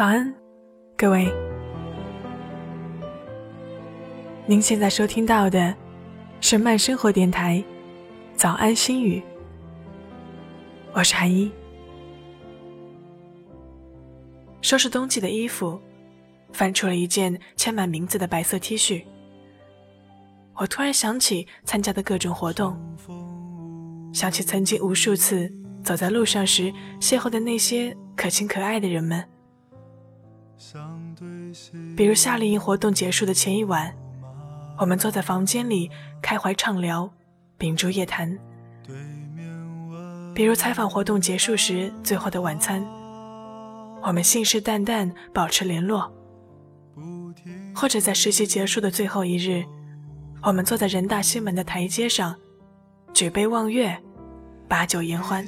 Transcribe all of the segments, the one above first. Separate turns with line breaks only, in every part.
早安，各位。您现在收听到的是慢生活电台《早安心语》，我是韩一。收拾冬季的衣服，翻出了一件签满名字的白色 T 恤。我突然想起参加的各种活动，想起曾经无数次走在路上时邂逅的那些可亲可爱的人们。比如夏令营活动结束的前一晚，我们坐在房间里开怀畅聊，秉烛夜谈；比如采访活动结束时最后的晚餐，我们信誓旦旦保持联络；或者在实习结束的最后一日，我们坐在人大西门的台阶上，举杯望月，把酒言欢。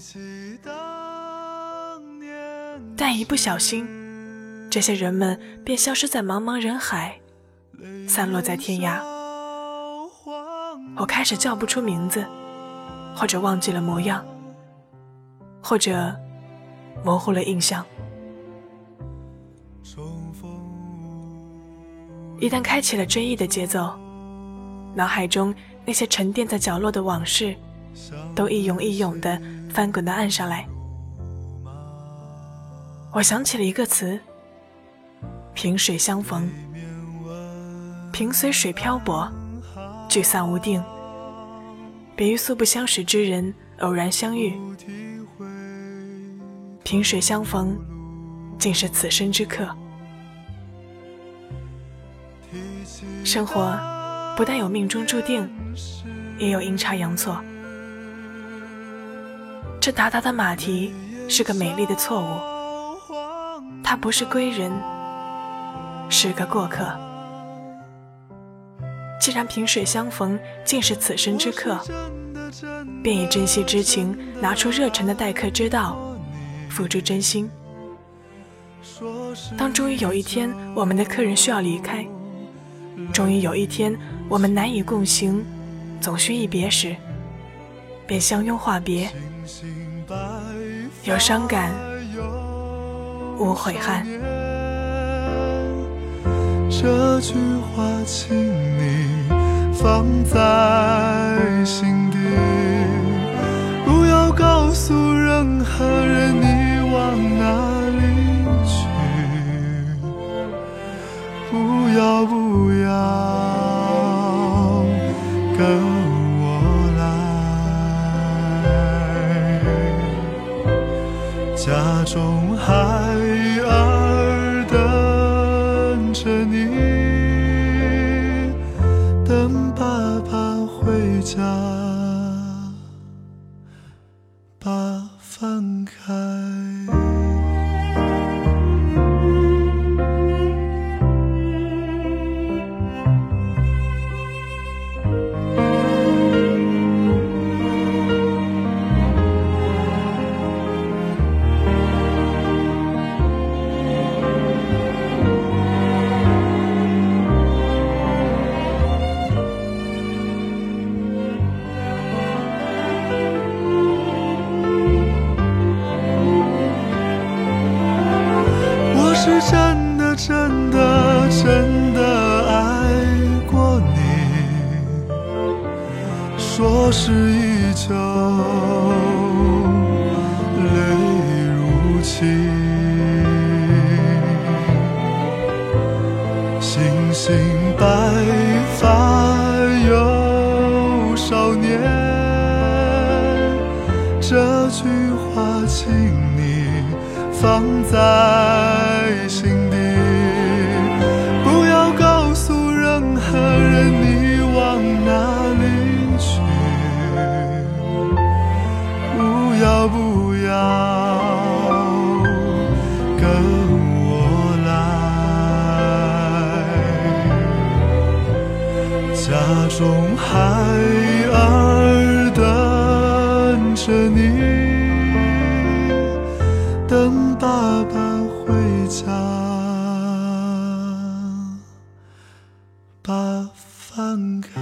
但一不小心。这些人们便消失在茫茫人海，散落在天涯。我开始叫不出名字，或者忘记了模样，或者模糊了印象。一旦开启了追忆的节奏，脑海中那些沉淀在角落的往事，都一涌一涌的翻滚到岸上来。我想起了一个词。萍水相逢，萍随水漂泊，聚散无定。比喻素不相识之人偶然相遇，萍水相逢，竟是此生之客。生活不但有命中注定，也有阴差阳错。这达达的马蹄是个美丽的错误，它不是归人。是个过客。既然萍水相逢竟是此生之客，便以珍惜之情，拿出热忱的待客之道，付诸真心。当终于有一天我们的客人需要离开，终于有一天我们难以共行，总需一别时，便相拥话别，有伤感，无悔恨。
这句话，请你放在心底，不要告诉任何人你往哪里去，不要不要跟我来，家中孩家，是真的，真的，真的爱过你。说是依旧，泪如倾。星星白发有少年，这句话，请你放在。要不要跟我来？家中孩儿等着你，等爸爸回家。把饭开。